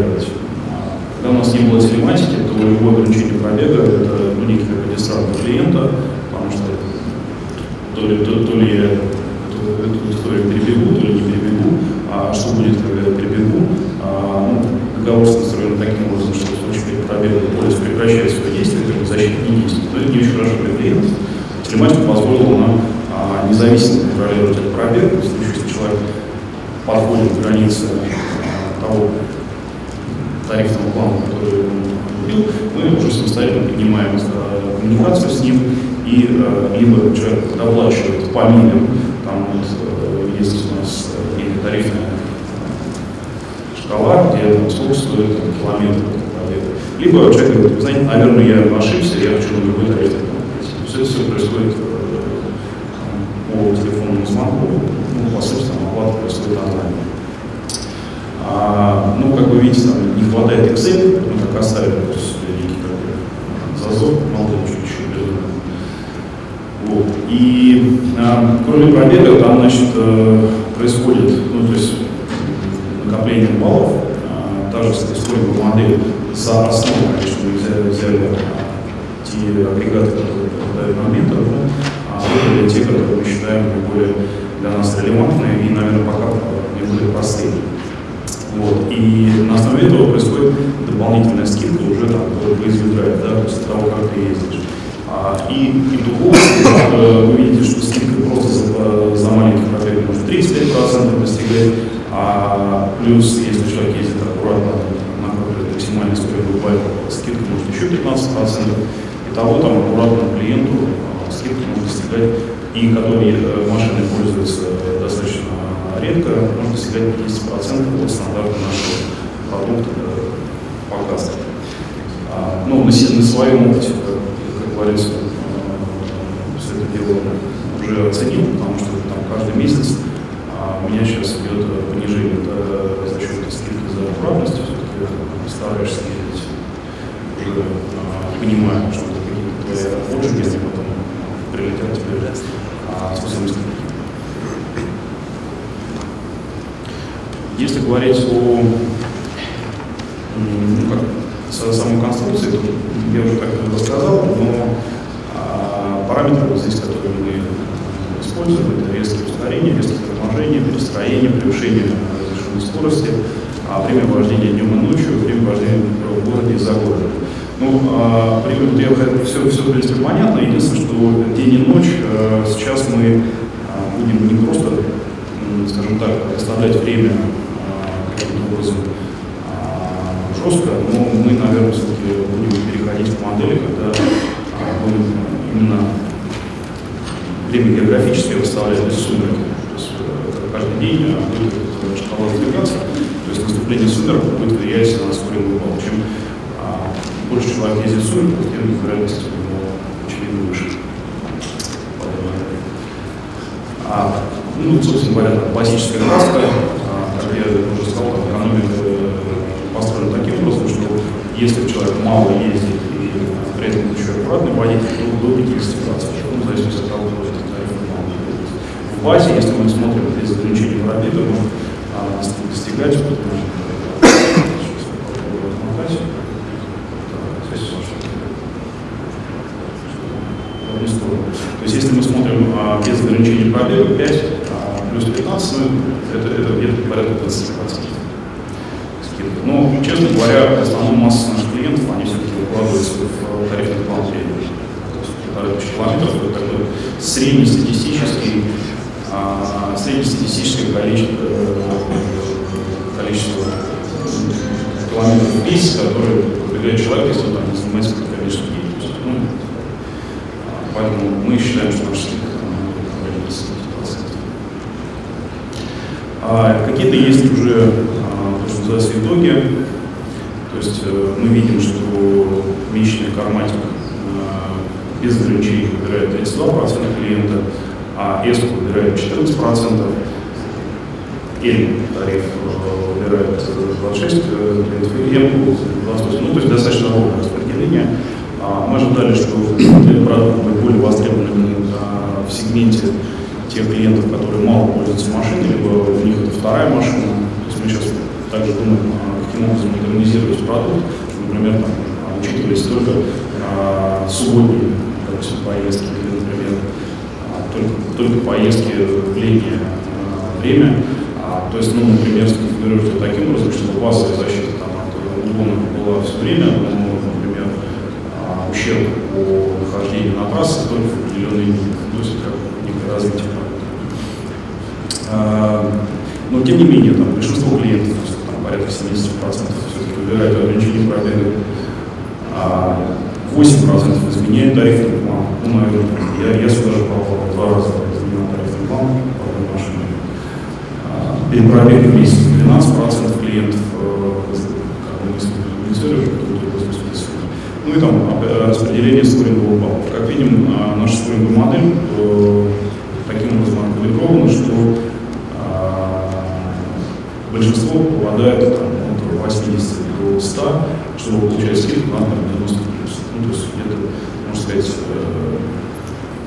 А, когда у нас не было телематики, то любое ограничение пробега это ну, некий регистратор клиента, потому что то ли, то, то ли я эту историю перебегу, то ли не перебегу, а что будет, когда я перебегу. А, ну, договор настроен таким образом, что в случае пробега полис прекращает свое действие, как бы защита не действует. Но это не очень хорошо для клиента. Телематика позволила нам а, независимо контролировать этот пробег, в случае, если человек подходит к границе а, того тарифного плана, который он купил, мы уже самостоятельно поднимаем а, коммуникацию с ним, и э, либо человек доплачивает по милям, там вот э, есть у нас э, тарифная шкала, где услуга стоит километр. Либо человек говорит, знаете, наверное, я ошибся, я хочу на другой тариф. Все это все происходит по телефонному звонку, ну, по там оплата происходит онлайн. А, ну, как вы видите, там не хватает Excel, мы так оставили некий зазор, мало ли чуть-чуть вот. И а, кроме пробега там, значит, э, происходит, ну, то есть накопление баллов, а, та же используемая модель за основу, конечно, мы взяли, взяли а, те агрегаты, которые попадают на ментор, ну, а выбрали те, которые мы считаем наиболее для нас релевантные и, наверное, пока наиболее простые. Вот. И на основе этого происходит дополнительная скидка уже там, по изъезжает, да, то есть того, как ты ездишь. А, и итогово вы видите, что скидка просто за, за маленький пробег может 35% достигать, а плюс, если человек ездит аккуратно на какой-то максимальной скорости байк, скидка может еще 15%. Итого там аккуратному клиенту а, скидка может достигать, и который э, машиной пользуется достаточно редко, можно достигать 50% от стандарта нашего продукта показа. А, ну, на, на своем опыте, как, как говорится, все это дело уже оценил, потому что там каждый месяц а, у меня сейчас идет понижение это за счет скидки за аккуратность, все-таки стараешься ездить уже а, понимая, что это какие-то твои отжиги, если потом прилетят тебе а, способом скидки. Если говорить о ну, как, самой конструкции, то я уже как-то рассказал, но а, параметры вот здесь, которые мы используем, это резкие ускорения, резкие торможения, перестроение, превышение разрешенной скорости, а время вождения днем и ночью, время вождения в городе и за городом. Ну, а, пример, я, все, все, в принципе, понятно. Единственное, что день и ночь а, сейчас мы а, будем не просто, скажем так, оставлять время каким-то образом жестко, но мы, наверное, все-таки будем переходить к модели, когда будем именно время географически выставлять без сумерек. То есть каждый день будет шкала сдвигаться, то есть наступление сумерок будет влиять на ускоренный балл. Чем больше человек ездит в сумерках, тем вероятность у него очевидно выше. А, ну, собственно говоря, классическая краска, как я уже сказал, экономика построена таким образом, что если человек мало ездит и при этом еще аккуратный водитель, то до 50%, ну, в зависимости от того, кто этот тариф мало В базе, если мы смотрим без ограничения пробега, можно а, достигать, вот, То есть если мы смотрим а, без ограничения пробега 5 а, плюс 15, ну, это, это где-то порядка 20%. Скидка. Но, честно говоря, основная масса наших клиентов, они все-таки выкладываются в план тренинга. То есть полторы тысячи километров. Это такой среднестатистический, а, среднестатистическое количество, количество километров в месяц, которые пробегает человек, если он там не занимается коммерческой деятельностью. Ну, поэтому мы считаем, что наш снег а, Какие-то есть уже, то, что называется, итоги. То есть э, мы видим, что месячный карматик э, без ограничений выбирает 32% клиента, а ESCO выбирает 14%, L тариф э, выбирает 26 клиентов, и M 28. Ну, то есть достаточно ровное распределение. А, мы ожидали, что этот продукт будет более востребованным в сегменте тех клиентов, которые мало пользуются машиной, либо у них это вторая машина. То есть мы сейчас также думаем, каким образом модернизировать продукт, например, там, учитывались только а, субботние допустим, поездки, или, например, а, только, только поездки в летнее а, время. А, то есть, ну, например, сконфигурировать это таким образом, чтобы базовая защита там, от уклона была все время, но, например, а, ущерб по нахождению на трассе только в определенные дни. То есть, как некое развитие а, но тем не менее, там, большинство клиентов, порядка 70% все-таки выбирают ограничение пробега, а 8% изменяют тарифный план. Ну, наверное, я, я сюда же попал два раза изменял тарифный план по одной машине. А, перед пробегом месяц 12% клиентов э, ну и там распределение скорингового балла. Как видим, а, наша скоринговая модель э, таким образом откалибрована, что большинство попадает там, от 80 до 100, чтобы получать скидку на там, 90 плюс. Ну, то есть где-то, можно сказать, э,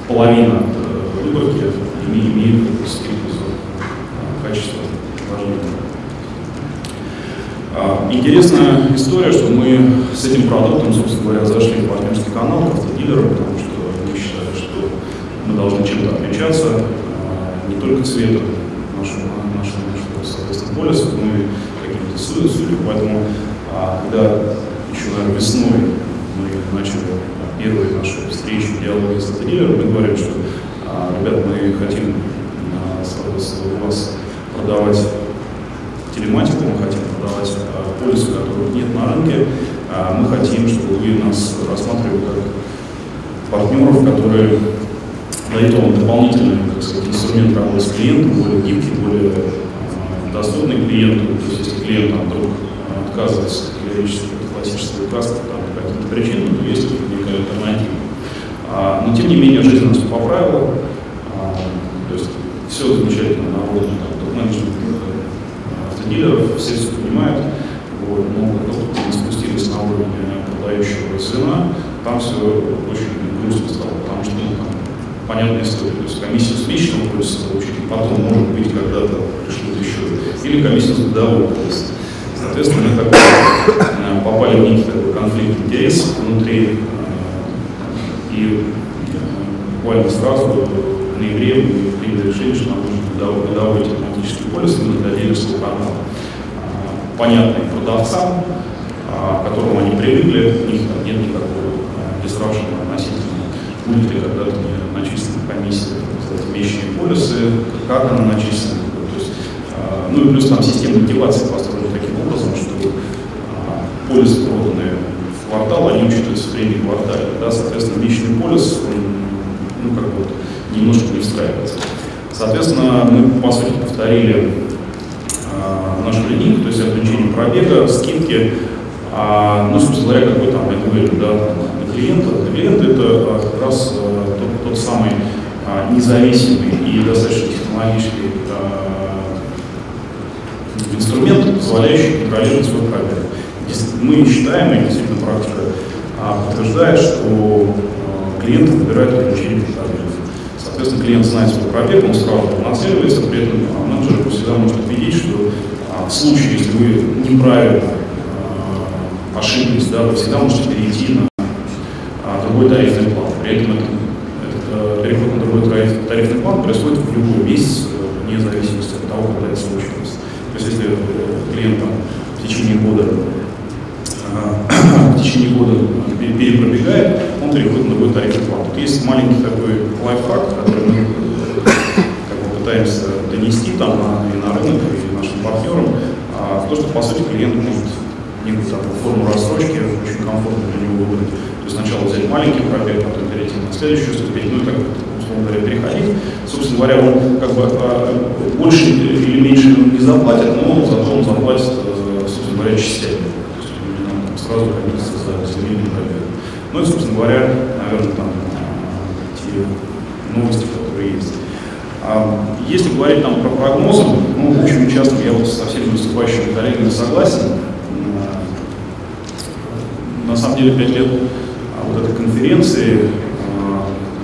половина от э, выборки имеет скидку за э, качество вождения. А, интересная история, что мы с этим продуктом, собственно говоря, зашли в партнерский канал к автодилерам, потому что мы считали, что мы должны чем-то отличаться, не только цветом полюсов, ну и каким-то судьбам. Поэтому, а, когда еще, наверное, весной мы начали первые наши встречи, диалоги с ательером, мы говорим, что, а, ребят, мы хотим а, у вас продавать телематику, мы хотим продавать а, полисы, которых нет на рынке, а, мы хотим, чтобы вы нас рассматривали как партнеров, которые дают вам дополнительный сказать, инструмент работы с клиентом, более гибкий, более доступный клиенту, то есть если клиент там, вдруг а, отказывается от классического каска там, по каким-то причинам, то есть некая альтернатива. А, но тем не менее жизнь нас поправила, а, то есть все замечательно на уровне топ-менеджмента а, автодилеров, все все понимают, вот, но как мы спустились на уровень продающего звена, там все очень грустно стало, потому что ну, там, понятная история, то есть комиссия с месячного хочется получить, и потом, может быть, когда-то еще или комиссия с годовой. Соответственно, мы такой, э, попали в некий такой конфликт интересов внутри, э, и э, буквально сразу в ноябре мы приняли решение, что нам нужен годовой технологический полис именно для дилерского канала. Понятный продавцам, к которому они привыкли, у них там нет никакого дисрапшена относительно будет когда-то начислена комиссия, кстати, месячные полисы, как она начислена, ну и плюс там система мотивации построена таким образом, что а, полисы, проданные в квартал, они учитываются в премии квартале. Да, соответственно, месячный полис, он, ну, как бы, немножко не встраивается. Соответственно, мы, по сути, повторили а, нашу линейку, то есть отключение пробега, скидки, а, ну, собственно говоря, какой там, я говорю, да, для клиента. Для клиента это а, как раз тот, тот самый независимый и достаточно технологический а, инструмент, позволяющий контролировать свой пробег. Мы считаем, и действительно практика а, подтверждает, что а, клиент выбирает ограничение пробега. Соответственно, клиент знает свой пробег, он сразу нацеливается, при этом а, менеджер всегда может убедить, что в случае, если вы неправильно ошиблись, да, вы всегда можете перейти на другой тарифный план. При этом это, это, переход на другой тарифный план происходит в любой месяц, вне зависимости от того, когда это случилось. Если клиент там, в течение года, в течение года перепробегает, он переходит на другой тарифный план. Тут есть маленький такой лайфхак, который мы как бы, пытаемся донести там и на рынок, и нашим партнерам, а, то, что по сути клиент может некую такую форму рассрочки очень комфортно для него выбрать. То есть сначала взять маленький пробег, потом перейти на следующую ступень, ну и так условно говоря, переходить. Собственно говоря, он как бы а, больше или меньше не заплатит, но зато он заплатит, э, собственно говоря, частями. То есть он сразу комиссия за земельный пробег. Ну и, собственно говоря, наверное, там те новости, которые есть. А если говорить там про прогнозы, ну, очень часто я вот со всеми выступающими коллегами согласен. На самом деле, пять лет а, вот этой конференции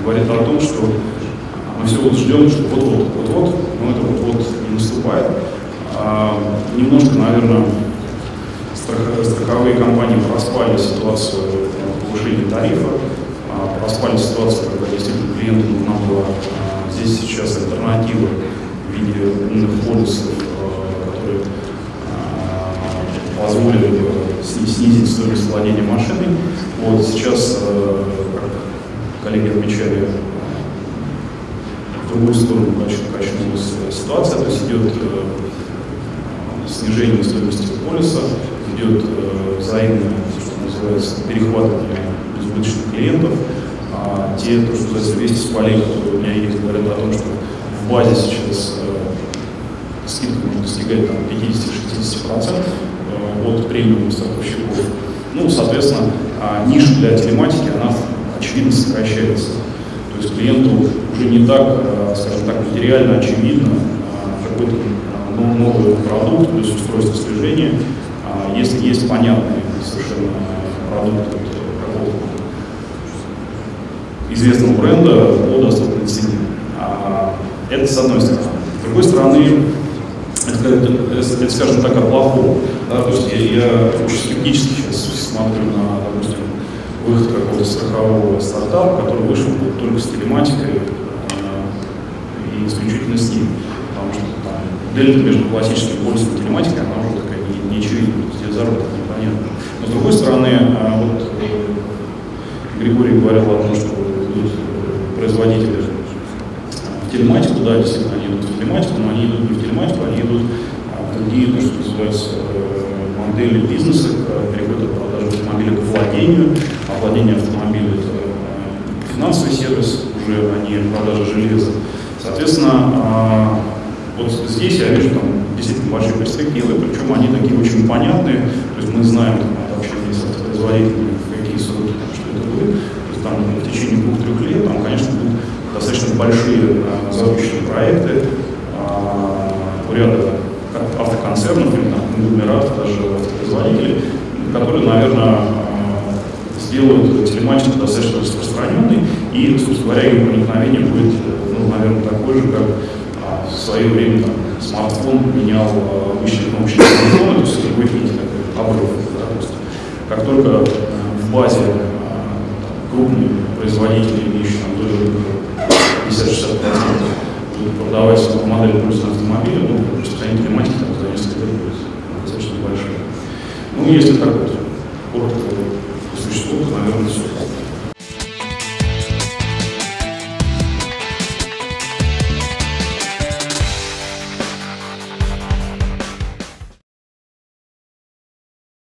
говорит о том, что мы все вот ждем, что вот-вот, вот-вот, но это вот-вот не наступает. А, немножко, наверное, страховые компании проспали ситуацию повышения тарифа, а, проспали ситуацию, когда действительно клиенту нужна была а, здесь сейчас альтернатива в виде умных полисов, а, которые позволили снизить стоимость владения машиной. Вот сейчас, коллеги отмечали, в другую сторону качнулась ситуация, то есть идет снижение стоимости полиса, идет э, взаимное, что называется, перехватывание безубыточных клиентов. А те, то, что называется, вести с полей, которые у меня есть, говорят о том, что в базе сейчас э, скидка может достигать там, 50-60% э, от премиум страховщиков. Ну, соответственно, а ниша для телематики, она очевидно сокращается. То есть клиенту уже не так, э, скажем так, материально очевидно э, какой-то э, новый продукт, то есть устройство слежения, если есть понятный совершенно продукт какого известного бренда по доступной цене. А это с одной стороны. С другой стороны, это, это, это скажем так, о плохом. Да, то есть я, я очень скептически сейчас смотрю на, выход какого-то страхового стартапа, который вышел только с телематикой э, и исключительно с ним. Потому что там дельта между классической и телематикой, она уже такая не, не очевидна где заработок непонятно. Но с другой стороны, а, вот э, Григорий говорил о том, что идут производители в телематику, да, действительно, они идут в телематику, но они идут не в телематику, они идут в другие, то, что называется, э, модели бизнеса, переход от продажи автомобиля к владению, а владение автомобиля это э, финансовый сервис, уже, а не продажа железа. Соответственно, а, вот здесь я вижу там действительно большие перспективы, причем они такие очень понятные, то есть мы знаем там, от общения с автопроизводителями, какие сроки там, что это будет, то есть там в течение двух-трех лет там, конечно, будут достаточно большие а, запущенные проекты а, у ряда автоконцернов или там даже автопроизводителей, которые, наверное, а, сделают телематику достаточно распространенной, и, собственно говоря, ее проникновение будет, ну, наверное, такое же, как а, в свое время там, смартфон менял э, обычный кнопочный телефон, это все будет некий такой обрыв. Да, то есть, как только э, в базе э, крупные производители, имеющие там долю 50-60%, будут продавать модель пользования автомобиля, ну, распространение климатики там за несколько лет будет достаточно большое. Ну, если так вот коротко по наверное, все.